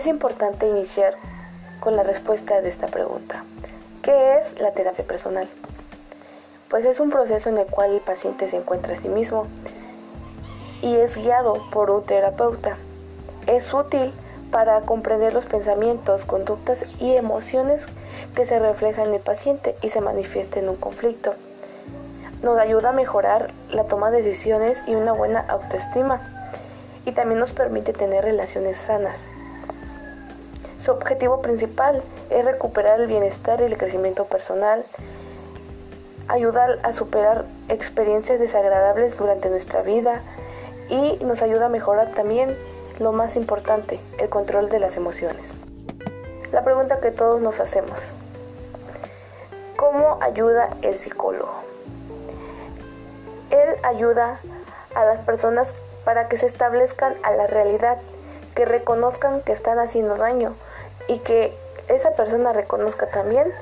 Es importante iniciar con la respuesta de esta pregunta. ¿Qué es la terapia personal? Pues es un proceso en el cual el paciente se encuentra a sí mismo y es guiado por un terapeuta. Es útil para comprender los pensamientos, conductas y emociones que se reflejan en el paciente y se manifiestan en un conflicto. Nos ayuda a mejorar la toma de decisiones y una buena autoestima y también nos permite tener relaciones sanas. Su objetivo principal es recuperar el bienestar y el crecimiento personal, ayudar a superar experiencias desagradables durante nuestra vida y nos ayuda a mejorar también lo más importante, el control de las emociones. La pregunta que todos nos hacemos, ¿cómo ayuda el psicólogo? Él ayuda a las personas para que se establezcan a la realidad, que reconozcan que están haciendo daño y que esa persona reconozca también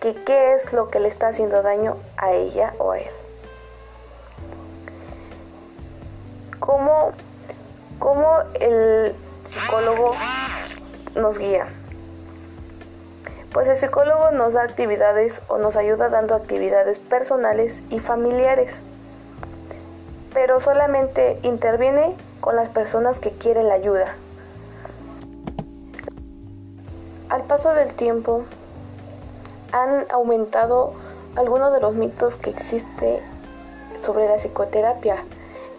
que qué es lo que le está haciendo daño a ella o a él. ¿Cómo, cómo el psicólogo nos guía? Pues el psicólogo nos da actividades o nos ayuda dando actividades personales y familiares, pero solamente interviene con las personas que quieren la ayuda. Al paso del tiempo, han aumentado algunos de los mitos que existe sobre la psicoterapia,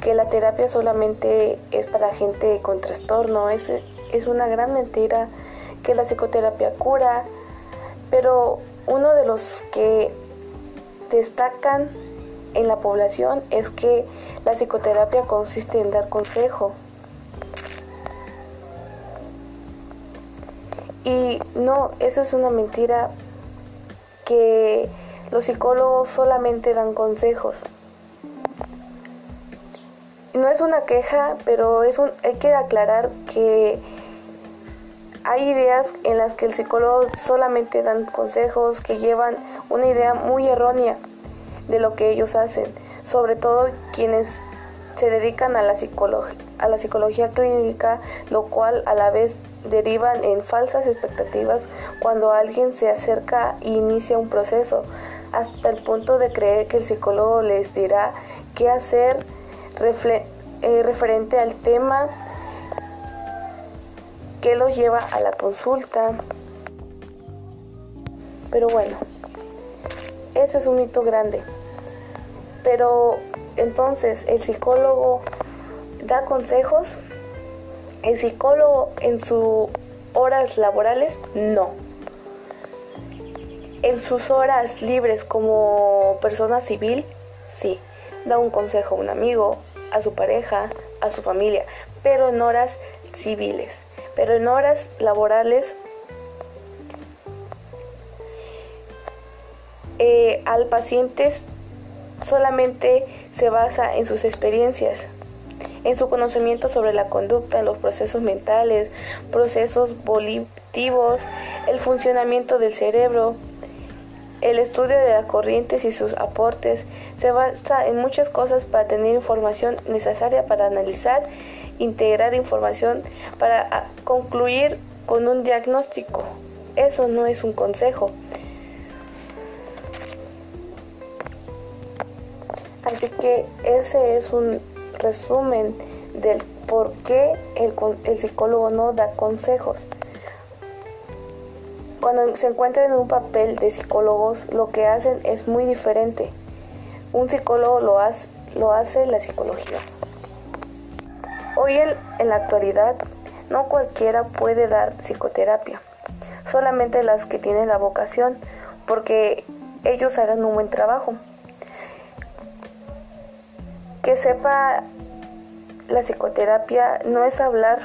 que la terapia solamente es para gente con trastorno, es, es una gran mentira que la psicoterapia cura, pero uno de los que destacan en la población es que la psicoterapia consiste en dar consejo, Y no, eso es una mentira que los psicólogos solamente dan consejos. No es una queja, pero es un, hay que aclarar que hay ideas en las que el psicólogo solamente dan consejos que llevan una idea muy errónea de lo que ellos hacen, sobre todo quienes se dedican a la, a la psicología clínica, lo cual a la vez derivan en falsas expectativas cuando alguien se acerca e inicia un proceso, hasta el punto de creer que el psicólogo les dirá qué hacer eh, referente al tema que los lleva a la consulta. Pero bueno, ese es un mito grande. Pero entonces el psicólogo da consejos ¿El psicólogo en sus horas laborales? No. En sus horas libres como persona civil, sí. Da un consejo a un amigo, a su pareja, a su familia, pero en horas civiles. Pero en horas laborales eh, al paciente solamente se basa en sus experiencias en su conocimiento sobre la conducta, los procesos mentales, procesos volitivos, el funcionamiento del cerebro, el estudio de las corrientes y sus aportes. Se basa en muchas cosas para tener información necesaria para analizar, integrar información, para ah, concluir con un diagnóstico. Eso no es un consejo. Así que ese es un resumen del por qué el, el psicólogo no da consejos. Cuando se encuentran en un papel de psicólogos, lo que hacen es muy diferente. Un psicólogo lo hace, lo hace la psicología. Hoy en, en la actualidad, no cualquiera puede dar psicoterapia, solamente las que tienen la vocación, porque ellos harán un buen trabajo que sepa la psicoterapia no es hablar,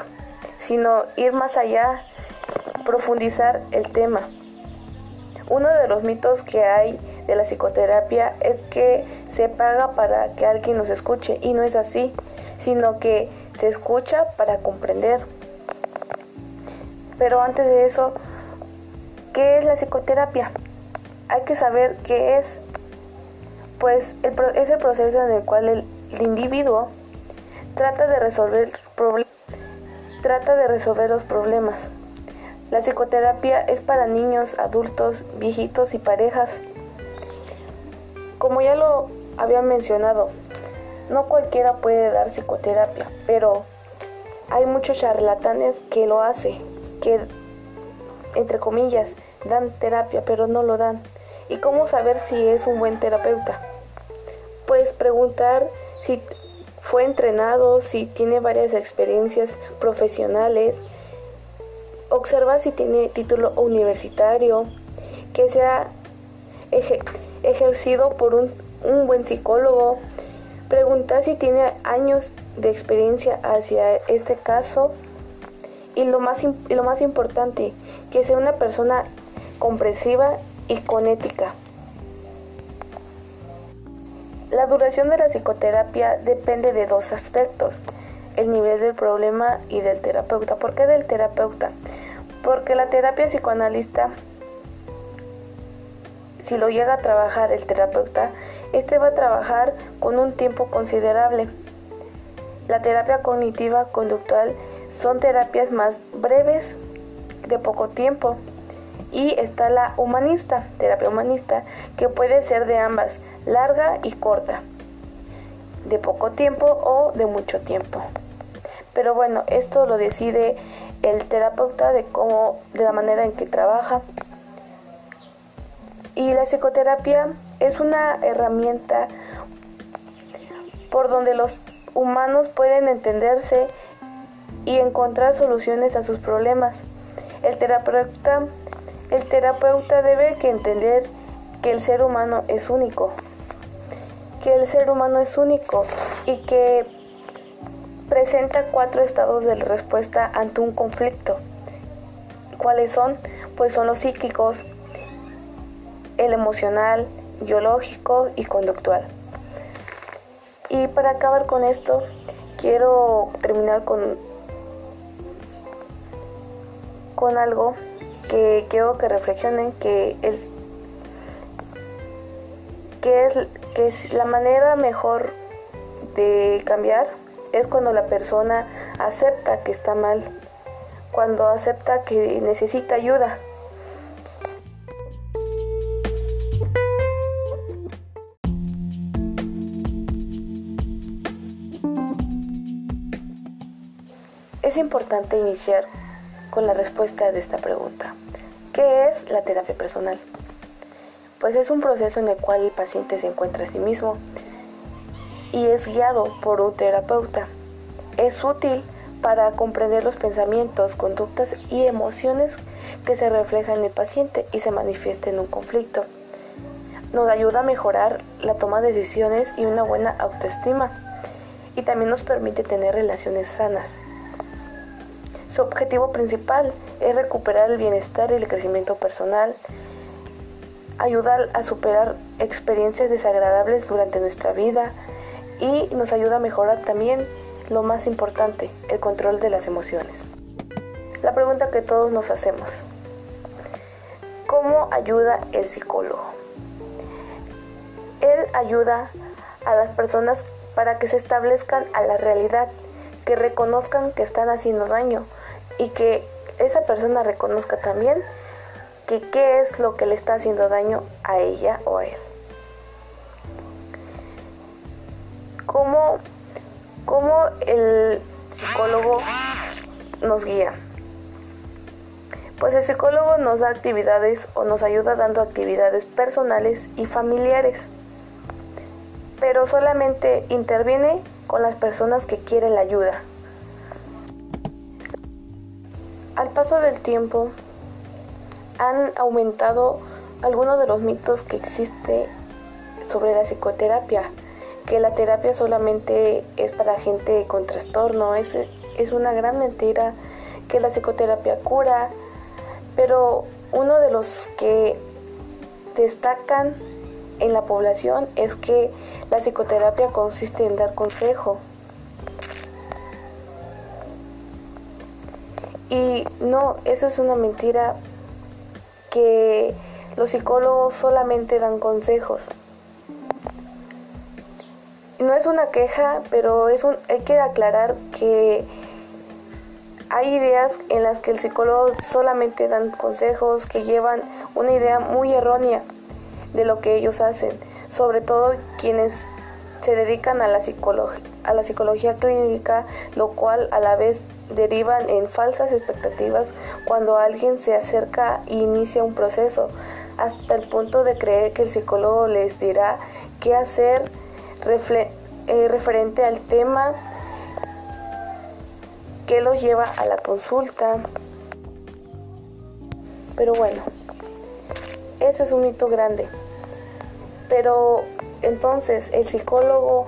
sino ir más allá, profundizar el tema. Uno de los mitos que hay de la psicoterapia es que se paga para que alguien nos escuche y no es así, sino que se escucha para comprender. Pero antes de eso, ¿qué es la psicoterapia? Hay que saber qué es. Pues es el proceso en el cual el individuo trata de resolver problemas trata de resolver los problemas. La psicoterapia es para niños, adultos, viejitos y parejas. Como ya lo había mencionado, no cualquiera puede dar psicoterapia, pero hay muchos charlatanes que lo hacen, que entre comillas dan terapia, pero no lo dan. ¿Y cómo saber si es un buen terapeuta? Pues preguntar si fue entrenado, si tiene varias experiencias profesionales, observar si tiene título universitario, que sea ejercido por un, un buen psicólogo, preguntar si tiene años de experiencia hacia este caso. Y lo más, lo más importante, que sea una persona comprensiva y con ética. La duración de la psicoterapia depende de dos aspectos, el nivel del problema y del terapeuta. ¿Por qué del terapeuta? Porque la terapia psicoanalista, si lo llega a trabajar el terapeuta, este va a trabajar con un tiempo considerable. La terapia cognitiva conductual son terapias más breves, de poco tiempo. Y está la humanista, terapia humanista, que puede ser de ambas, larga y corta, de poco tiempo o de mucho tiempo. Pero bueno, esto lo decide el terapeuta de cómo, de la manera en que trabaja. Y la psicoterapia es una herramienta por donde los humanos pueden entenderse y encontrar soluciones a sus problemas. El terapeuta, el terapeuta debe entender que el ser humano es único, que el ser humano es único y que presenta cuatro estados de respuesta ante un conflicto. ¿Cuáles son? Pues son los psíquicos, el emocional, biológico y conductual. Y para acabar con esto, quiero terminar con, con algo que quiero que reflexionen, que es, que es, que es la manera mejor de cambiar es cuando la persona acepta que está mal, cuando acepta que necesita ayuda. Es importante iniciar con la respuesta de esta pregunta. ¿Qué es la terapia personal? Pues es un proceso en el cual el paciente se encuentra a sí mismo y es guiado por un terapeuta. Es útil para comprender los pensamientos, conductas y emociones que se reflejan en el paciente y se manifiestan en un conflicto. Nos ayuda a mejorar la toma de decisiones y una buena autoestima y también nos permite tener relaciones sanas. Su objetivo principal es recuperar el bienestar y el crecimiento personal, ayudar a superar experiencias desagradables durante nuestra vida, y nos ayuda a mejorar también lo más importante, el control de las emociones. La pregunta que todos nos hacemos, ¿cómo ayuda el psicólogo? Él ayuda a las personas para que se establezcan a la realidad, que reconozcan que están haciendo daño y que esa persona reconozca también que qué es lo que le está haciendo daño a ella o a él. cómo, cómo el psicólogo nos guía. Pues el psicólogo nos da actividades o nos ayuda dando actividades personales y familiares, pero solamente interviene con las personas que quieren la ayuda. Al paso del tiempo han aumentado algunos de los mitos que existe sobre la psicoterapia que la terapia solamente es para gente con trastorno. Es, es una gran mentira que la psicoterapia cura, pero uno de los que destacan en la población es que la psicoterapia consiste en dar consejo. Y no, eso es una mentira que los psicólogos solamente dan consejos. No es una queja, pero es un, hay que aclarar que hay ideas en las que el psicólogo solamente dan consejos que llevan una idea muy errónea de lo que ellos hacen, sobre todo quienes se dedican a la, a la psicología clínica, lo cual a la vez derivan en falsas expectativas cuando alguien se acerca e inicia un proceso, hasta el punto de creer que el psicólogo les dirá qué hacer eh, referente al tema que los lleva a la consulta. Pero bueno, ese es un mito grande. Pero entonces, ¿el psicólogo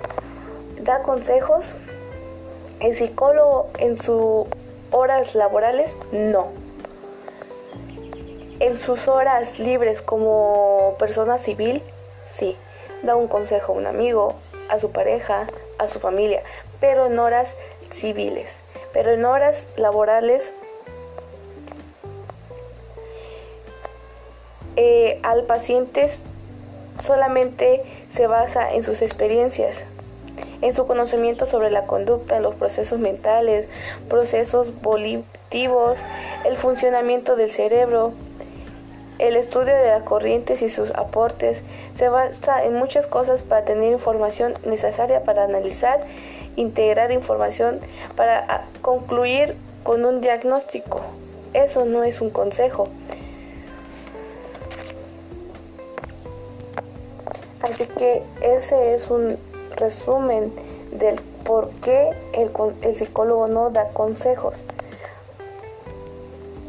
da consejos? ¿El psicólogo en sus horas laborales? No. En sus horas libres como persona civil, sí. Da un consejo a un amigo, a su pareja, a su familia, pero en horas civiles. Pero en horas laborales eh, al paciente solamente se basa en sus experiencias, en su conocimiento sobre la conducta, los procesos mentales, procesos volitivos, el funcionamiento del cerebro, el estudio de las corrientes y sus aportes se basa en muchas cosas para tener información necesaria para analizar, integrar información, para ah, concluir con un diagnóstico. Eso no es un consejo. Así que ese es un resumen del por qué el, el psicólogo no da consejos.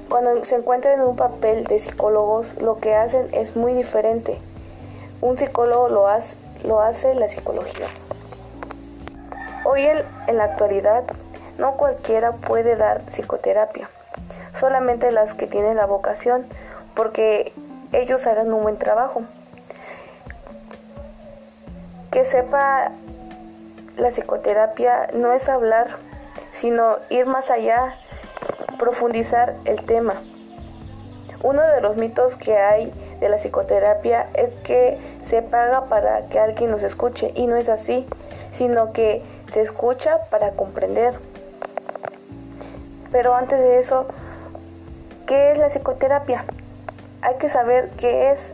Cuando se encuentran en un papel de psicólogos, lo que hacen es muy diferente. Un psicólogo lo hace, lo hace la psicología. Hoy en, en la actualidad, no cualquiera puede dar psicoterapia, solamente las que tienen la vocación, porque ellos harán un buen trabajo. Que sepa la psicoterapia no es hablar, sino ir más allá profundizar el tema. Uno de los mitos que hay de la psicoterapia es que se paga para que alguien nos escuche y no es así, sino que se escucha para comprender. Pero antes de eso, ¿qué es la psicoterapia? Hay que saber qué es.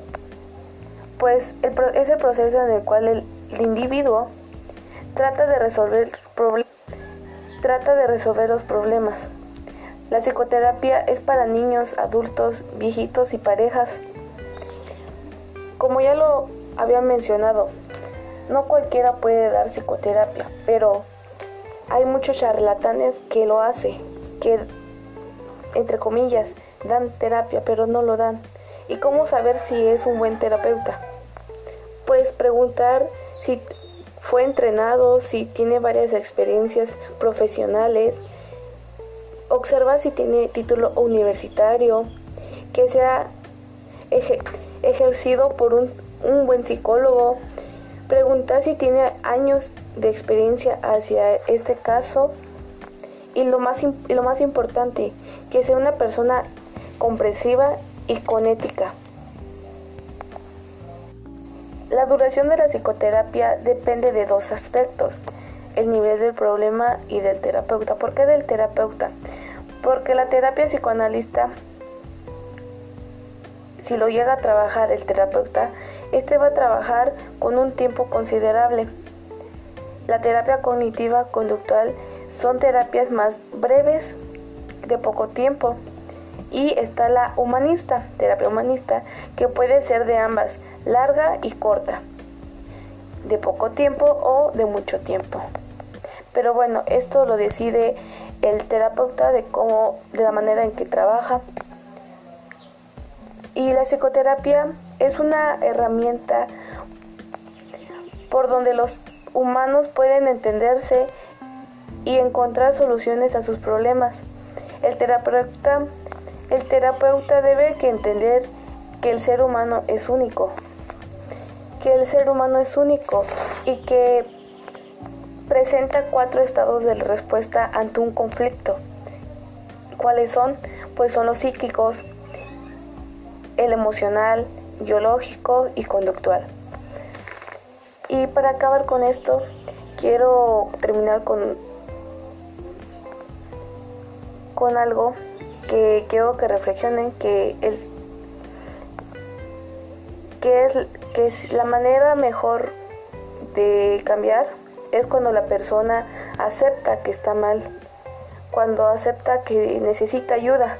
Pues es el proceso en el cual el, individuo trata de resolver trata de resolver los problemas la psicoterapia es para niños, adultos, viejitos y parejas. Como ya lo había mencionado, no cualquiera puede dar psicoterapia, pero hay muchos charlatanes que lo hacen, que entre comillas dan terapia, pero no lo dan. ¿Y cómo saber si es un buen terapeuta? Pues preguntar si fue entrenado, si tiene varias experiencias profesionales, observar si tiene título universitario, que sea ejercido por un, buen psicólogo, preguntar si tiene años de experiencia hacia este caso. Y lo más, y lo más importante, que sea una persona comprensiva y con ética. La duración de la psicoterapia depende de dos aspectos el nivel del problema y del terapeuta. ¿Por qué del terapeuta? Porque la terapia psicoanalista, si lo llega a trabajar el terapeuta, este va a trabajar con un tiempo considerable. La terapia cognitiva conductual son terapias más breves, de poco tiempo. Y está la humanista, terapia humanista, que puede ser de ambas, larga y corta, de poco tiempo o de mucho tiempo. Pero bueno, esto lo decide el terapeuta de cómo, de la manera en que trabaja. Y la psicoterapia es una herramienta por donde los humanos pueden entenderse y encontrar soluciones a sus problemas. El terapeuta, el terapeuta debe entender que el ser humano es único, que el ser humano es único y que presenta cuatro estados de respuesta ante un conflicto. ¿Cuáles son? Pues son los psíquicos, el emocional, biológico y conductual. Y para acabar con esto, quiero terminar con, con algo que quiero que reflexionen que es que es que es la manera mejor de cambiar es cuando la persona acepta que está mal, cuando acepta que necesita ayuda